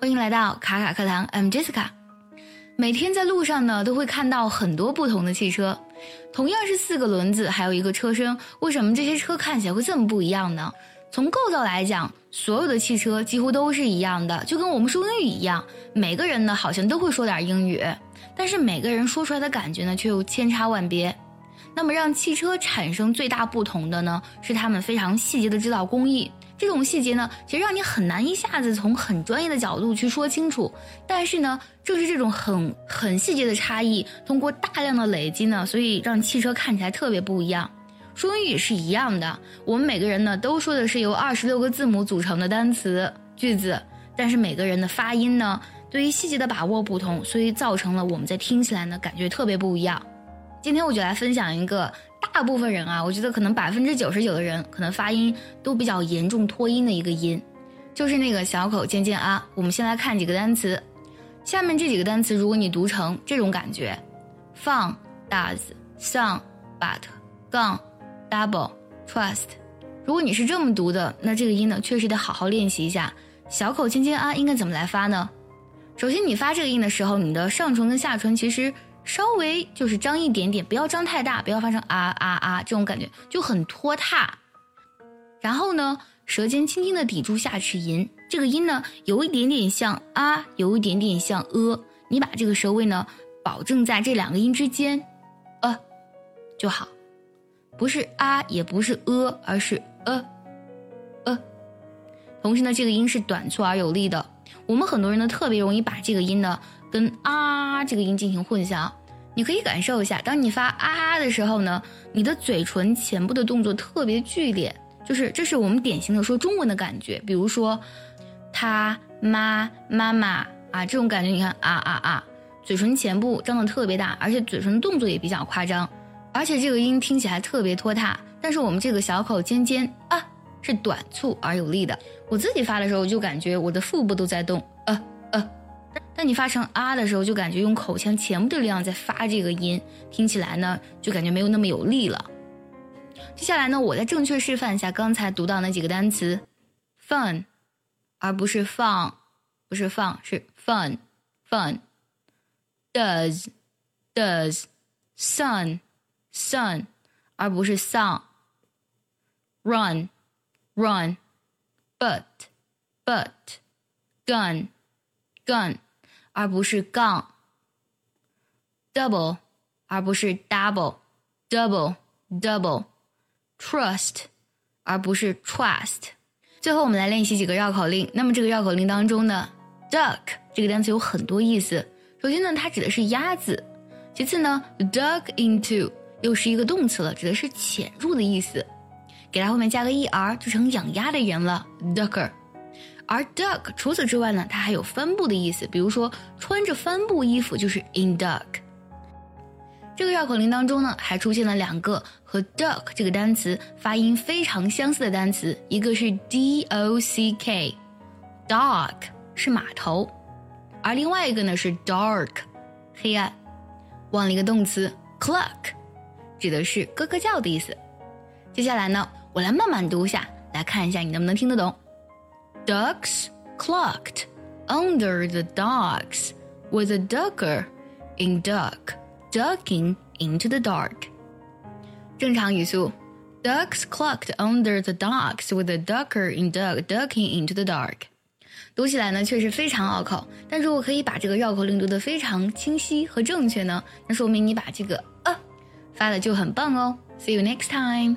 欢迎来到卡卡课堂，I'm Jessica。每天在路上呢，都会看到很多不同的汽车，同样是四个轮子，还有一个车身，为什么这些车看起来会这么不一样呢？从构造来讲，所有的汽车几乎都是一样的，就跟我们说英语一样，每个人呢好像都会说点英语，但是每个人说出来的感觉呢却又千差万别。那么让汽车产生最大不同的呢，是他们非常细节的制造工艺。这种细节呢，其实让你很难一下子从很专业的角度去说清楚。但是呢，正是这种很很细节的差异，通过大量的累积呢，所以让汽车看起来特别不一样。说英语是一样的，我们每个人呢都说的是由二十六个字母组成的单词句子，但是每个人的发音呢，对于细节的把握不同，所以造成了我们在听起来呢感觉特别不一样。今天我就来分享一个。大部分人啊，我觉得可能百分之九十九的人可能发音都比较严重脱音的一个音，就是那个小口尖尖啊。我们先来看几个单词，下面这几个单词，如果你读成这种感觉，fun、does song、but、gone、double、trust，如果你是这么读的，那这个音呢，确实得好好练习一下。小口尖尖啊，应该怎么来发呢？首先，你发这个音的时候，你的上唇跟下唇其实。稍微就是张一点点，不要张太大，不要发生啊啊啊这种感觉就很拖沓。然后呢，舌尖轻轻的抵住下齿龈，这个音呢有一点点像啊，有一点点像呃，你把这个舌位呢保证在这两个音之间，呃就好，不是啊，也不是呃，而是呃呃。同时呢，这个音是短促而有力的。我们很多人呢特别容易把这个音呢跟啊这个音进行混淆。你可以感受一下，当你发啊的时候呢，你的嘴唇前部的动作特别剧烈，就是这是我们典型的说中文的感觉。比如说，他妈妈妈啊这种感觉，你看啊啊啊，嘴唇前部张的特别大，而且嘴唇动作也比较夸张，而且这个音听起来特别拖沓。但是我们这个小口尖尖啊是短促而有力的。我自己发的时候就感觉我的腹部都在动，当你发成啊的时候，就感觉用口腔前部的力量在发这个音，听起来呢就感觉没有那么有力了。接下来呢，我再正确示范一下刚才读到那几个单词，fun，而不是放，不是放，是 fun，fun。does，does，sun，sun，而不是 sun，run，run，but，but，gun，gun。而不是杠，double，而不是 double，double，double，trust，而不是 trust。最后，我们来练习几个绕口令。那么，这个绕口令当中呢，duck 这个单词有很多意思。首先呢，它指的是鸭子；其次呢，duck into 又是一个动词了，指的是潜入的意思。给它后面加个 er，就成养鸭的人了，ducker。而 duck 除此之外呢，它还有帆布的意思，比如说穿着帆布衣服就是 in duck。这个绕口令当中呢，还出现了两个和 duck 这个单词发音非常相似的单词，一个是 dock，dock 是码头，而另外一个呢是 dark，黑暗。忘了一个动词 cluck，指的是咯咯叫的意思。接下来呢，我来慢慢读一下，来看一下你能不能听得懂。Ducks clucked under the docks with a ducker in duck ducking into the dark. 正常语速：Ducks clucked under the docks with a ducker in duck ducking into the dark。读起来呢确实非常拗口，但如果可以把这个绕口令读得非常清晰和正确呢，那说明你把这个呃发的就很棒哦。See you next time.